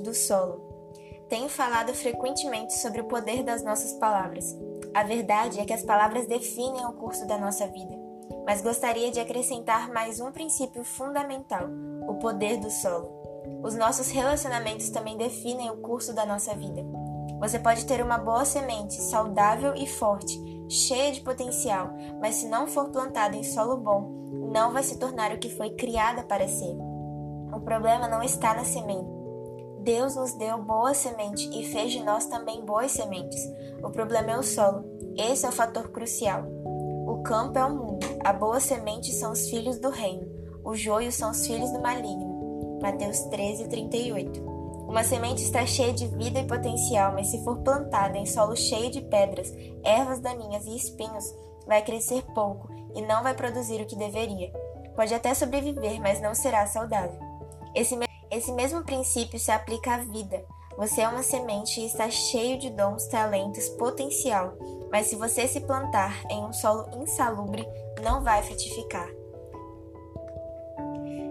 do solo. Tenho falado frequentemente sobre o poder das nossas palavras. A verdade é que as palavras definem o curso da nossa vida, mas gostaria de acrescentar mais um princípio fundamental: o poder do solo. Os nossos relacionamentos também definem o curso da nossa vida. Você pode ter uma boa semente, saudável e forte, cheia de potencial, mas se não for plantada em solo bom, não vai se tornar o que foi criada para ser. O problema não está na semente. Deus nos deu boa semente e fez de nós também boas sementes. O problema é o solo. Esse é o fator crucial. O campo é o mundo. A boa semente são os filhos do reino. O joio são os filhos do maligno. Mateus 13, 38. Uma semente está cheia de vida e potencial, mas se for plantada em solo cheio de pedras, ervas daninhas e espinhos, vai crescer pouco e não vai produzir o que deveria. Pode até sobreviver, mas não será saudável. Esse, esse mesmo princípio se aplica à vida. Você é uma semente e está cheio de dons, talentos, potencial, mas se você se plantar em um solo insalubre, não vai frutificar.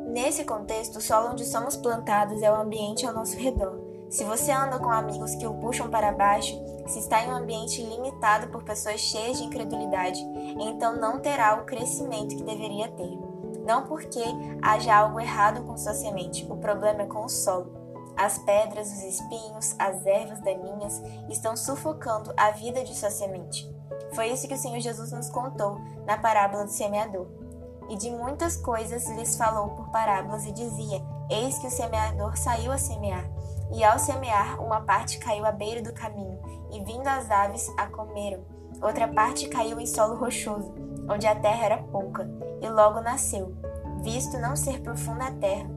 Nesse contexto, o solo onde somos plantados é o ambiente ao nosso redor. Se você anda com amigos que o puxam para baixo, se está em um ambiente limitado por pessoas cheias de incredulidade, então não terá o crescimento que deveria ter. Não porque haja algo errado com sua semente, o problema é com o solo. As pedras, os espinhos, as ervas daninhas estão sufocando a vida de sua semente. Foi isso que o Senhor Jesus nos contou na parábola do semeador. E de muitas coisas lhes falou por parábolas e dizia: Eis que o semeador saiu a semear. E ao semear, uma parte caiu à beira do caminho, e vindo as aves a comeram. Outra parte caiu em solo rochoso, onde a terra era pouca, e logo nasceu, visto não ser profunda a terra.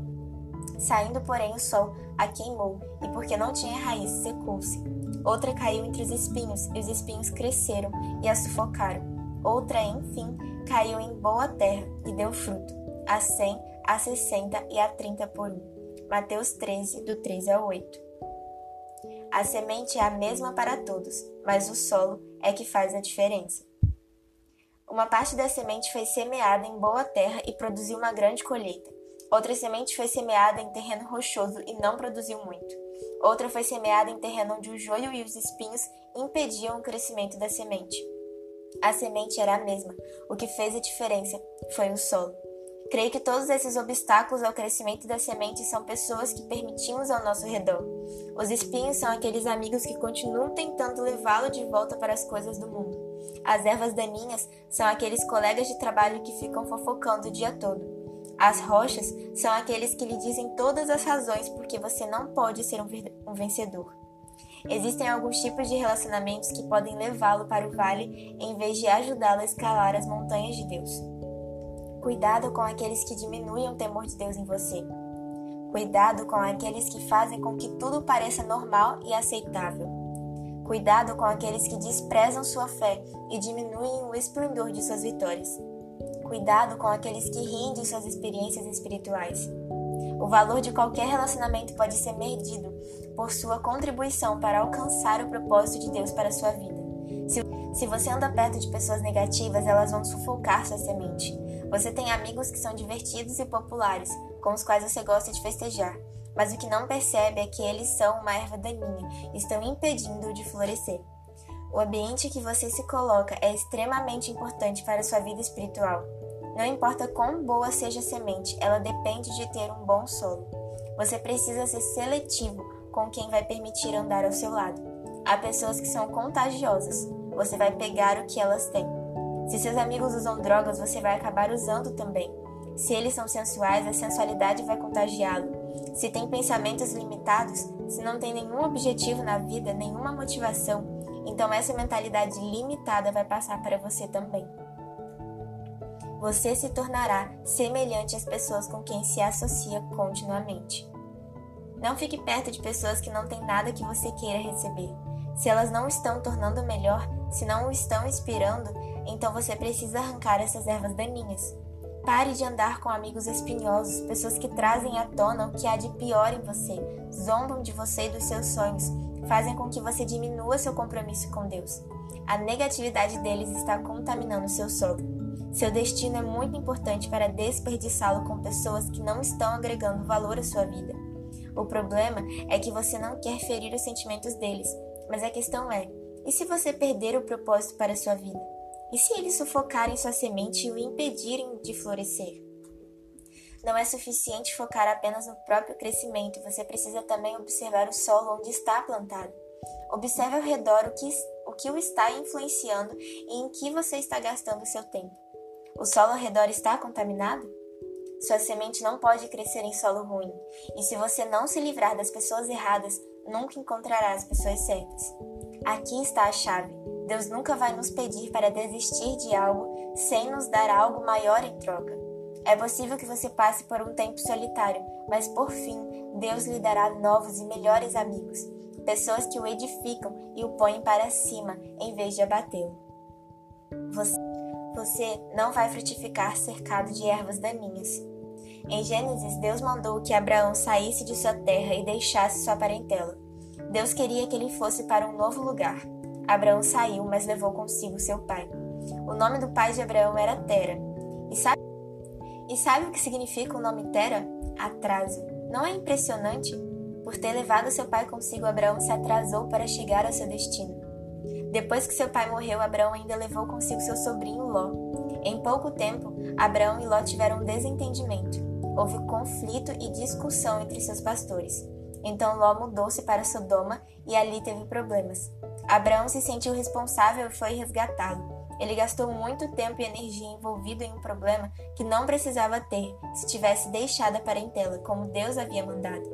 Saindo, porém, o sol a queimou, e porque não tinha raiz, secou-se. Outra caiu entre os espinhos, e os espinhos cresceram e a sufocaram. Outra, enfim, caiu em boa terra e deu fruto, a cem, a sessenta e a trinta por um. Mateus 13, do 3 ao 8. A semente é a mesma para todos, mas o solo é que faz a diferença. Uma parte da semente foi semeada em boa terra e produziu uma grande colheita. Outra semente foi semeada em terreno rochoso e não produziu muito. Outra foi semeada em terreno onde o joio e os espinhos impediam o crescimento da semente. A semente era a mesma. O que fez a diferença foi o solo. Creio que todos esses obstáculos ao crescimento da semente são pessoas que permitimos ao nosso redor. Os espinhos são aqueles amigos que continuam tentando levá-lo de volta para as coisas do mundo. As ervas daninhas são aqueles colegas de trabalho que ficam fofocando o dia todo. As rochas são aqueles que lhe dizem todas as razões porque você não pode ser um vencedor. Existem alguns tipos de relacionamentos que podem levá-lo para o vale em vez de ajudá-lo a escalar as montanhas de Deus. Cuidado com aqueles que diminuem o temor de Deus em você. Cuidado com aqueles que fazem com que tudo pareça normal e aceitável. Cuidado com aqueles que desprezam sua fé e diminuem o esplendor de suas vitórias. Cuidado com aqueles que riem de suas experiências espirituais. O valor de qualquer relacionamento pode ser medido por sua contribuição para alcançar o propósito de Deus para a sua vida. Se, se você anda perto de pessoas negativas, elas vão sufocar sua semente. Você tem amigos que são divertidos e populares, com os quais você gosta de festejar, mas o que não percebe é que eles são uma erva daninha estão impedindo-o de florescer. O ambiente que você se coloca é extremamente importante para sua vida espiritual. Não importa quão boa seja a semente, ela depende de ter um bom solo. Você precisa ser seletivo com quem vai permitir andar ao seu lado. Há pessoas que são contagiosas. Você vai pegar o que elas têm. Se seus amigos usam drogas, você vai acabar usando também. Se eles são sensuais, a sensualidade vai contagiá-lo. Se tem pensamentos limitados, se não tem nenhum objetivo na vida, nenhuma motivação, então essa mentalidade limitada vai passar para você também você se tornará semelhante às pessoas com quem se associa continuamente. Não fique perto de pessoas que não têm nada que você queira receber. Se elas não estão tornando melhor, se não o estão inspirando, então você precisa arrancar essas ervas daninhas. Pare de andar com amigos espinhosos, pessoas que trazem à tona o que há de pior em você, zombam de você e dos seus sonhos, fazem com que você diminua seu compromisso com Deus. A negatividade deles está contaminando seu solo. Seu destino é muito importante para desperdiçá-lo com pessoas que não estão agregando valor à sua vida. O problema é que você não quer ferir os sentimentos deles, mas a questão é: e se você perder o propósito para a sua vida? E se eles sufocarem sua semente e o impedirem de florescer? Não é suficiente focar apenas no próprio crescimento, você precisa também observar o solo onde está plantado. Observe ao redor o que, o que o está influenciando e em que você está gastando seu tempo. O solo ao redor está contaminado? Sua semente não pode crescer em solo ruim, e se você não se livrar das pessoas erradas, nunca encontrará as pessoas certas. Aqui está a chave. Deus nunca vai nos pedir para desistir de algo sem nos dar algo maior em troca. É possível que você passe por um tempo solitário, mas por fim, Deus lhe dará novos e melhores amigos, pessoas que o edificam e o põem para cima em vez de abatê-lo. Você, você não vai frutificar cercado de ervas daninhas. Em Gênesis, Deus mandou que Abraão saísse de sua terra e deixasse sua parentela. Deus queria que ele fosse para um novo lugar. Abraão saiu, mas levou consigo seu pai. O nome do pai de Abraão era Tera. E sabe e sabe o que significa o nome Tera? Atraso. Não é impressionante? Por ter levado seu pai consigo, Abraão se atrasou para chegar ao seu destino. Depois que seu pai morreu, Abraão ainda levou consigo seu sobrinho Ló. Em pouco tempo, Abraão e Ló tiveram um desentendimento. Houve conflito e discussão entre seus pastores. Então Ló mudou-se para Sodoma e ali teve problemas. Abraão se sentiu responsável e foi resgatá-lo. Ele gastou muito tempo e energia envolvido em um problema que não precisava ter se tivesse deixado a parentela como Deus havia mandado.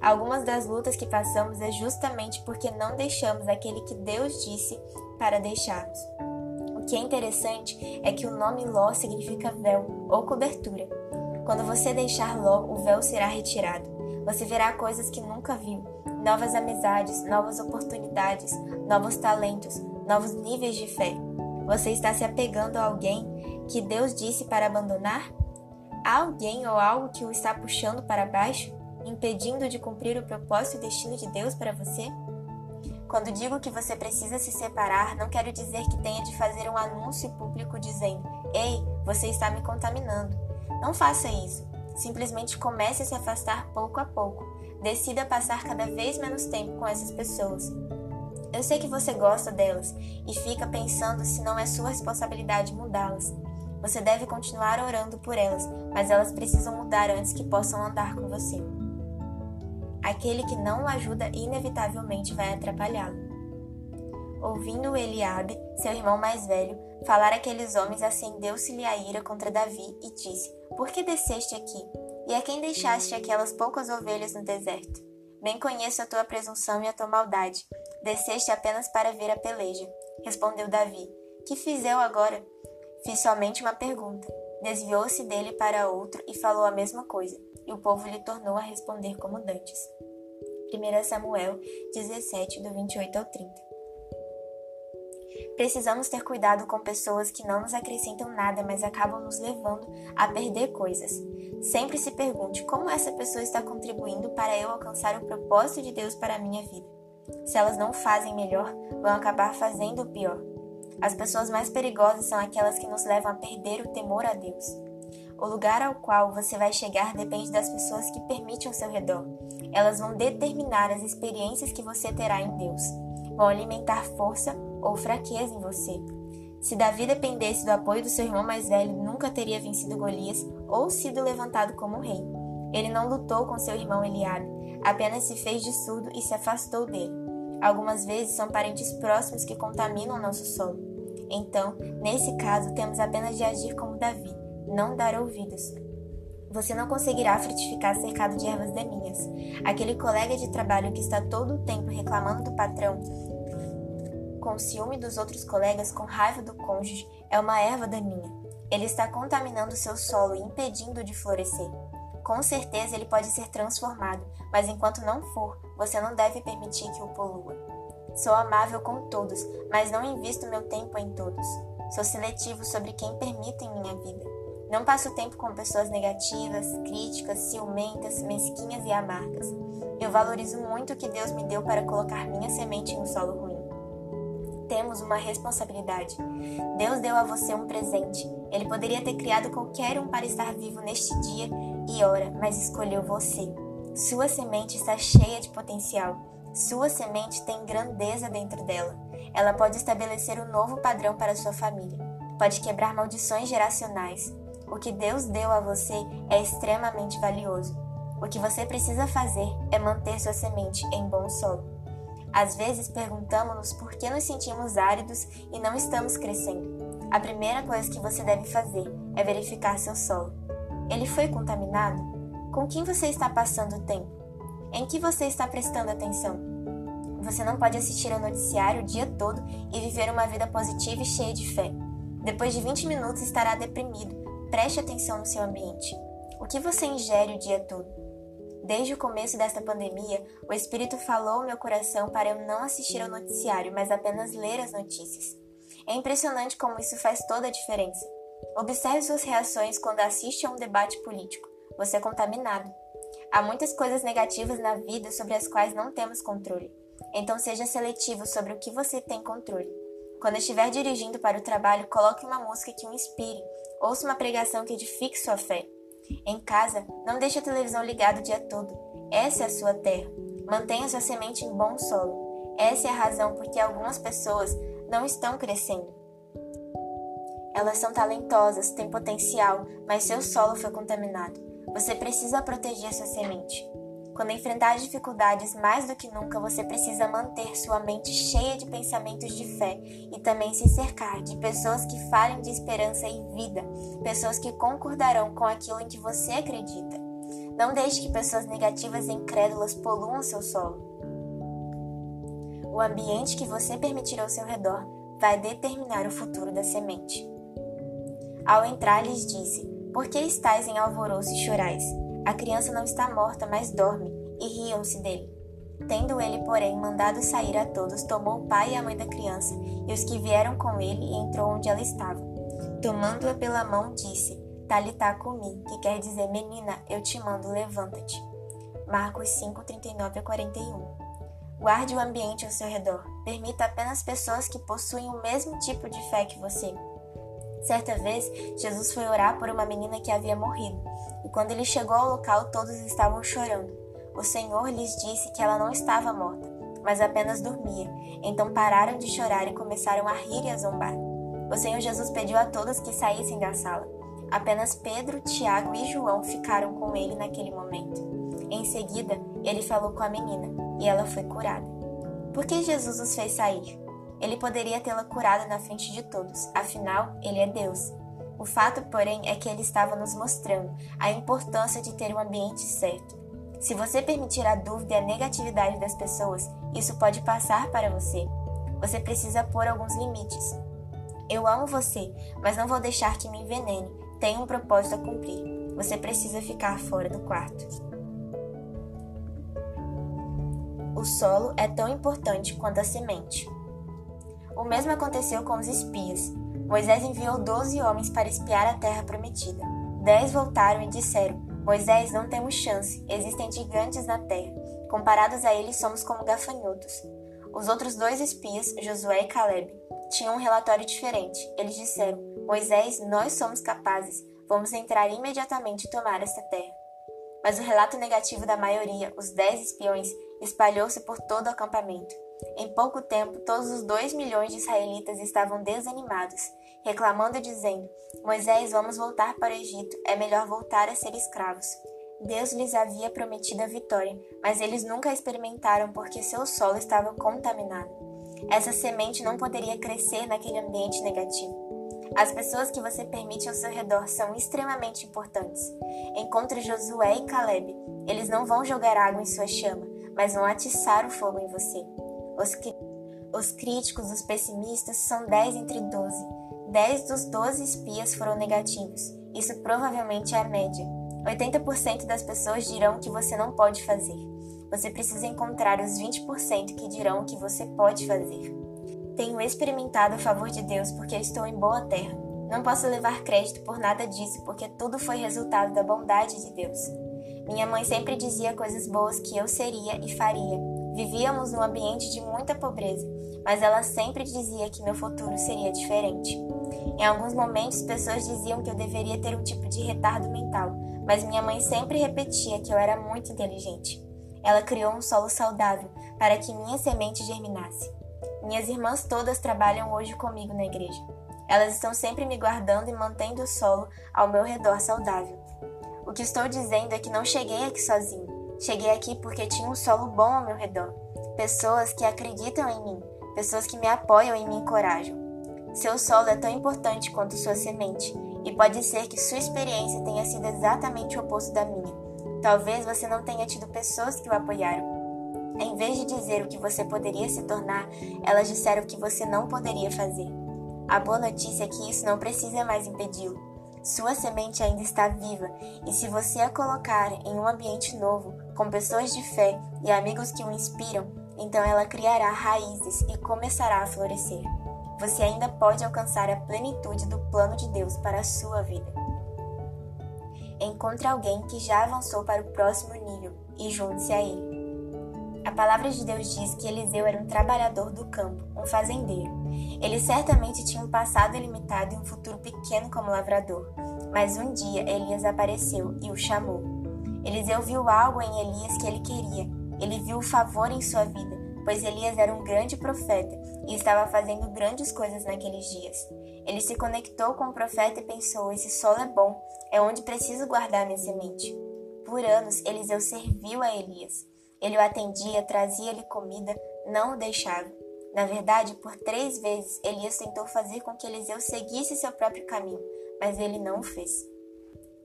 Algumas das lutas que passamos é justamente porque não deixamos aquele que Deus disse para deixarmos. O que é interessante é que o nome Ló significa véu ou cobertura. Quando você deixar Ló, o véu será retirado. Você verá coisas que nunca viu, novas amizades, novas oportunidades, novos talentos, novos níveis de fé. Você está se apegando a alguém que Deus disse para abandonar? Há alguém ou algo que o está puxando para baixo, impedindo de cumprir o propósito e destino de Deus para você? Quando digo que você precisa se separar, não quero dizer que tenha de fazer um anúncio público dizendo: Ei, você está me contaminando. Não faça isso. Simplesmente comece a se afastar pouco a pouco. Decida passar cada vez menos tempo com essas pessoas. Eu sei que você gosta delas e fica pensando se não é sua responsabilidade mudá-las. Você deve continuar orando por elas, mas elas precisam mudar antes que possam andar com você. Aquele que não o ajuda inevitavelmente vai atrapalhá-lo. Ouvindo Eliabe, seu irmão mais velho, falar aqueles homens, acendeu-se-lhe a ira contra Davi e disse: Por que desceste aqui? E a quem deixaste aquelas poucas ovelhas no deserto? Bem conheço a tua presunção e a tua maldade. Desceste apenas para ver a peleja. Respondeu Davi: Que fiz eu agora? Fiz somente uma pergunta. Desviou-se dele para outro e falou a mesma coisa, e o povo lhe tornou a responder como dantes. 1 Samuel 17, do 28 ao 30. Precisamos ter cuidado com pessoas que não nos acrescentam nada, mas acabam nos levando a perder coisas. Sempre se pergunte como essa pessoa está contribuindo para eu alcançar o propósito de Deus para a minha vida. Se elas não fazem melhor, vão acabar fazendo pior. As pessoas mais perigosas são aquelas que nos levam a perder o temor a Deus. O lugar ao qual você vai chegar depende das pessoas que permitem ao seu redor. Elas vão determinar as experiências que você terá em Deus. Vão alimentar força ou fraqueza em você. Se Davi dependesse do apoio do seu irmão mais velho, nunca teria vencido Golias ou sido levantado como rei. Ele não lutou com seu irmão Eliabe, apenas se fez de surdo e se afastou dele. Algumas vezes são parentes próximos que contaminam nosso solo. Então, nesse caso, temos apenas de agir como Davi, não dar ouvidos. Você não conseguirá frutificar cercado de ervas daninhas. Aquele colega de trabalho que está todo o tempo reclamando do patrão, com ciúme dos outros colegas, com raiva do cônjuge, é uma erva daninha. Ele está contaminando seu solo e impedindo de florescer. Com certeza ele pode ser transformado, mas enquanto não for, você não deve permitir que o polua. Sou amável com todos, mas não invisto meu tempo em todos. Sou seletivo sobre quem permito em minha vida. Não passo tempo com pessoas negativas, críticas, ciumentas, mesquinhas e amargas. Eu valorizo muito o que Deus me deu para colocar minha semente no solo ruim temos uma responsabilidade. Deus deu a você um presente. Ele poderia ter criado qualquer um para estar vivo neste dia e hora, mas escolheu você. Sua semente está cheia de potencial. Sua semente tem grandeza dentro dela. Ela pode estabelecer um novo padrão para sua família. Pode quebrar maldições geracionais. O que Deus deu a você é extremamente valioso. O que você precisa fazer é manter sua semente em bom solo. Às vezes perguntamos-nos por que nos sentimos áridos e não estamos crescendo. A primeira coisa que você deve fazer é verificar seu solo. Ele foi contaminado? Com quem você está passando o tempo? Em que você está prestando atenção? Você não pode assistir ao noticiário o dia todo e viver uma vida positiva e cheia de fé. Depois de 20 minutos estará deprimido. Preste atenção no seu ambiente. O que você ingere o dia todo? Desde o começo desta pandemia, o Espírito falou ao meu coração para eu não assistir ao noticiário, mas apenas ler as notícias. É impressionante como isso faz toda a diferença. Observe suas reações quando assiste a um debate político. Você é contaminado. Há muitas coisas negativas na vida sobre as quais não temos controle. Então seja seletivo sobre o que você tem controle. Quando estiver dirigindo para o trabalho, coloque uma música que o inspire. Ouça uma pregação que edifique sua fé. Em casa, não deixe a televisão ligada o dia todo. Essa é a sua terra. Mantenha sua semente em bom solo. Essa é a razão por que algumas pessoas não estão crescendo. Elas são talentosas, têm potencial, mas seu solo foi contaminado. Você precisa proteger sua semente. Quando enfrentar dificuldades, mais do que nunca você precisa manter sua mente cheia de pensamentos de fé e também se cercar de pessoas que falem de esperança e vida, pessoas que concordarão com aquilo em que você acredita. Não deixe que pessoas negativas e incrédulas poluam seu solo. O ambiente que você permitir ao seu redor vai determinar o futuro da semente. Ao entrar, lhes disse: Por que estáis em alvoroço e chorais? A criança não está morta, mas dorme, e riam-se dele. Tendo ele, porém, mandado sair a todos, tomou o pai e a mãe da criança e os que vieram com ele e entrou onde ela estava. Tomando-a pela mão, disse: Talitá comi, que quer dizer, menina, eu te mando, levanta-te. Marcos 5, 39 a 41. Guarde o ambiente ao seu redor. Permita apenas pessoas que possuem o mesmo tipo de fé que você. Certa vez, Jesus foi orar por uma menina que havia morrido, e quando ele chegou ao local, todos estavam chorando. O Senhor lhes disse que ela não estava morta, mas apenas dormia. Então pararam de chorar e começaram a rir e a zombar. O Senhor Jesus pediu a todos que saíssem da sala. Apenas Pedro, Tiago e João ficaram com ele naquele momento. Em seguida, ele falou com a menina e ela foi curada. Por que Jesus os fez sair? Ele poderia tê-la curado na frente de todos, afinal, ele é Deus. O fato, porém, é que ele estava nos mostrando a importância de ter um ambiente certo. Se você permitir a dúvida e a negatividade das pessoas, isso pode passar para você. Você precisa pôr alguns limites. Eu amo você, mas não vou deixar que me envenene. Tenho um propósito a cumprir. Você precisa ficar fora do quarto. O solo é tão importante quanto a semente. O mesmo aconteceu com os espias. Moisés enviou doze homens para espiar a terra prometida. Dez voltaram e disseram: Moisés, não temos chance, existem gigantes na terra. Comparados a eles, somos como gafanhotos. Os outros dois espias, Josué e Caleb, tinham um relatório diferente. Eles disseram: Moisés, nós somos capazes, vamos entrar imediatamente e tomar esta terra. Mas o relato negativo da maioria, os dez espiões, espalhou-se por todo o acampamento. Em pouco tempo, todos os dois milhões de israelitas estavam desanimados, reclamando e dizendo: Moisés, vamos voltar para o Egito, é melhor voltar a ser escravos. Deus lhes havia prometido a vitória, mas eles nunca a experimentaram porque seu solo estava contaminado. Essa semente não poderia crescer naquele ambiente negativo. As pessoas que você permite ao seu redor são extremamente importantes. Encontre Josué e Caleb. Eles não vão jogar água em sua chama, mas vão atiçar o fogo em você. Os, os críticos, os pessimistas, são 10 entre 12. 10 dos 12 espias foram negativos. Isso provavelmente é a média. 80% das pessoas dirão que você não pode fazer. Você precisa encontrar os 20% que dirão que você pode fazer. Tenho experimentado o favor de Deus porque estou em boa terra. Não posso levar crédito por nada disso, porque tudo foi resultado da bondade de Deus. Minha mãe sempre dizia coisas boas que eu seria e faria, Vivíamos num ambiente de muita pobreza, mas ela sempre dizia que meu futuro seria diferente. Em alguns momentos, pessoas diziam que eu deveria ter um tipo de retardo mental, mas minha mãe sempre repetia que eu era muito inteligente. Ela criou um solo saudável para que minha semente germinasse. Minhas irmãs todas trabalham hoje comigo na igreja. Elas estão sempre me guardando e mantendo o solo ao meu redor saudável. O que estou dizendo é que não cheguei aqui sozinho. Cheguei aqui porque tinha um solo bom ao meu redor. Pessoas que acreditam em mim, pessoas que me apoiam e me encorajam. Seu solo é tão importante quanto sua semente, e pode ser que sua experiência tenha sido exatamente o oposto da minha. Talvez você não tenha tido pessoas que o apoiaram. Em vez de dizer o que você poderia se tornar, elas disseram o que você não poderia fazer. A boa notícia é que isso não precisa mais impedi-lo. Sua semente ainda está viva, e se você a colocar em um ambiente novo, com pessoas de fé e amigos que o inspiram, então ela criará raízes e começará a florescer. Você ainda pode alcançar a plenitude do plano de Deus para a sua vida. Encontre alguém que já avançou para o próximo nível e junte-se a ele. A palavra de Deus diz que Eliseu era um trabalhador do campo, um fazendeiro. Ele certamente tinha um passado ilimitado e um futuro pequeno como lavrador. Mas um dia Elias apareceu e o chamou. Eliseu viu algo em Elias que ele queria. Ele viu o favor em sua vida, pois Elias era um grande profeta e estava fazendo grandes coisas naqueles dias. Ele se conectou com o profeta e pensou: esse solo é bom, é onde preciso guardar minha semente. Por anos, Eliseu serviu a Elias. Ele o atendia, trazia-lhe comida, não o deixava. Na verdade, por três vezes Elias tentou fazer com que Eliseu seguisse seu próprio caminho, mas ele não o fez.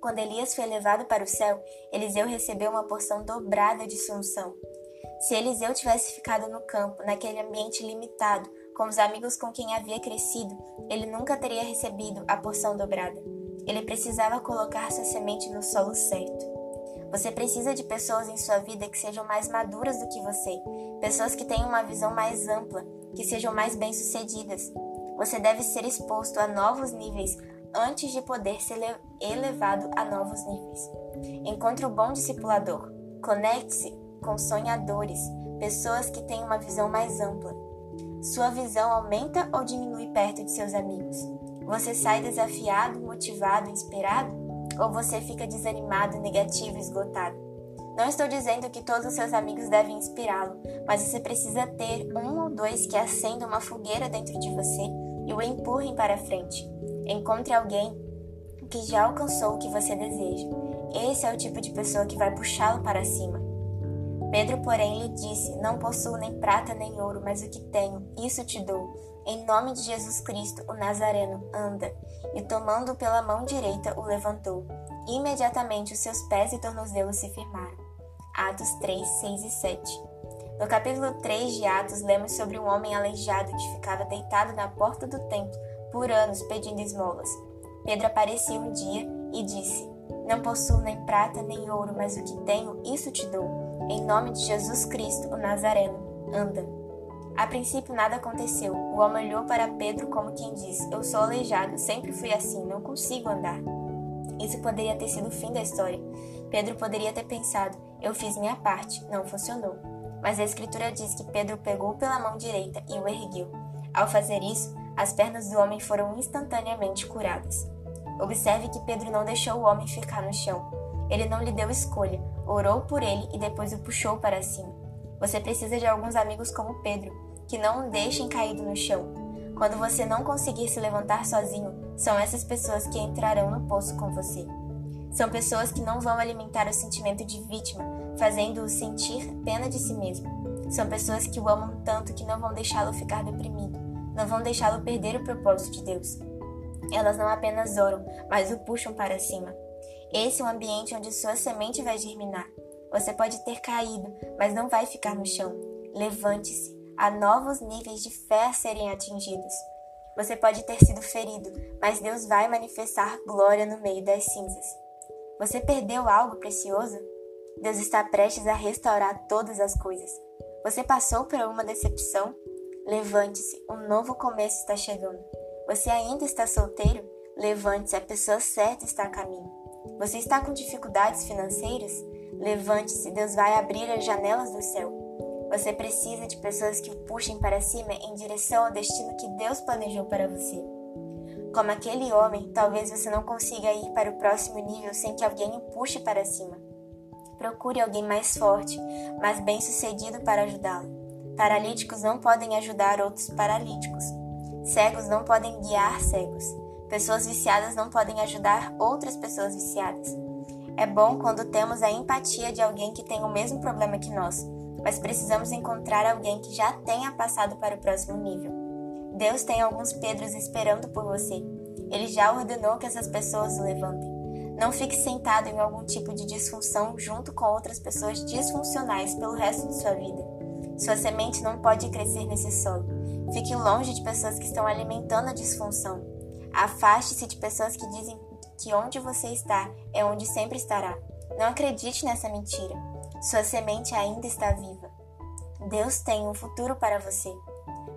Quando Elias foi levado para o céu, Eliseu recebeu uma porção dobrada de sua. Se Eliseu tivesse ficado no campo, naquele ambiente limitado, com os amigos com quem havia crescido, ele nunca teria recebido a porção dobrada. Ele precisava colocar sua semente no solo certo. Você precisa de pessoas em sua vida que sejam mais maduras do que você, pessoas que tenham uma visão mais ampla, que sejam mais bem-sucedidas. Você deve ser exposto a novos níveis antes de poder ser elevado a novos níveis. Encontre o bom discipulador. Conecte-se com sonhadores, pessoas que têm uma visão mais ampla. Sua visão aumenta ou diminui perto de seus amigos? Você sai desafiado, motivado, inspirado? ou você fica desanimado, negativo, esgotado. Não estou dizendo que todos os seus amigos devem inspirá-lo, mas você precisa ter um ou dois que acendam uma fogueira dentro de você e o empurrem para frente. Encontre alguém que já alcançou o que você deseja. Esse é o tipo de pessoa que vai puxá-lo para cima. Pedro, porém, lhe disse: Não possuo nem prata nem ouro, mas o que tenho, isso te dou. Em nome de Jesus Cristo, o Nazareno, anda. E tomando-o pela mão direita, o levantou. Imediatamente os seus pés e tornozelos se firmaram. Atos 3, 6 e 7. No capítulo 3 de Atos, lemos sobre um homem aleijado que ficava deitado na porta do templo por anos pedindo esmolas. Pedro apareceu um dia e disse: Não possuo nem prata nem ouro, mas o que tenho, isso te dou. Em nome de Jesus Cristo, o Nazareno, anda. A princípio nada aconteceu. O homem olhou para Pedro como quem diz: Eu sou aleijado, sempre fui assim, não consigo andar. Isso poderia ter sido o fim da história. Pedro poderia ter pensado: Eu fiz minha parte, não funcionou. Mas a Escritura diz que Pedro pegou pela mão direita e o ergueu. Ao fazer isso, as pernas do homem foram instantaneamente curadas. Observe que Pedro não deixou o homem ficar no chão. Ele não lhe deu escolha, orou por ele e depois o puxou para cima. Você precisa de alguns amigos como Pedro, que não o deixem caído no chão. Quando você não conseguir se levantar sozinho, são essas pessoas que entrarão no poço com você. São pessoas que não vão alimentar o sentimento de vítima, fazendo-o sentir pena de si mesmo. São pessoas que o amam tanto que não vão deixá-lo ficar deprimido, não vão deixá-lo perder o propósito de Deus. Elas não apenas oram, mas o puxam para cima. Esse é o ambiente onde sua semente vai germinar. Você pode ter caído, mas não vai ficar no chão. Levante-se. Há novos níveis de fé a serem atingidos. Você pode ter sido ferido, mas Deus vai manifestar glória no meio das cinzas. Você perdeu algo precioso? Deus está prestes a restaurar todas as coisas. Você passou por uma decepção? Levante-se, um novo começo está chegando. Você ainda está solteiro? Levante-se, a pessoa certa está a caminho. Você está com dificuldades financeiras? Levante-se, Deus vai abrir as janelas do céu. Você precisa de pessoas que o puxem para cima em direção ao destino que Deus planejou para você. Como aquele homem, talvez você não consiga ir para o próximo nível sem que alguém o puxe para cima. Procure alguém mais forte, mais bem-sucedido para ajudá-lo. Paralíticos não podem ajudar outros paralíticos. Cegos não podem guiar cegos. Pessoas viciadas não podem ajudar outras pessoas viciadas. É bom quando temos a empatia de alguém que tem o mesmo problema que nós, mas precisamos encontrar alguém que já tenha passado para o próximo nível. Deus tem alguns Pedros esperando por você. Ele já ordenou que essas pessoas o levantem. Não fique sentado em algum tipo de disfunção junto com outras pessoas disfuncionais pelo resto de sua vida. Sua semente não pode crescer nesse solo. Fique longe de pessoas que estão alimentando a disfunção. Afaste-se de pessoas que dizem que onde você está é onde sempre estará. Não acredite nessa mentira. Sua semente ainda está viva. Deus tem um futuro para você.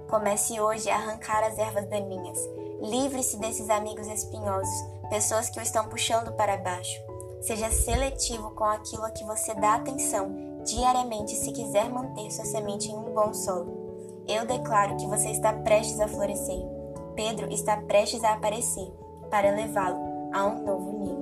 Comece hoje a arrancar as ervas daninhas. Livre-se desses amigos espinhosos pessoas que o estão puxando para baixo. Seja seletivo com aquilo a que você dá atenção diariamente se quiser manter sua semente em um bom solo. Eu declaro que você está prestes a florescer. Pedro está prestes a aparecer para levá-lo a um novo nível.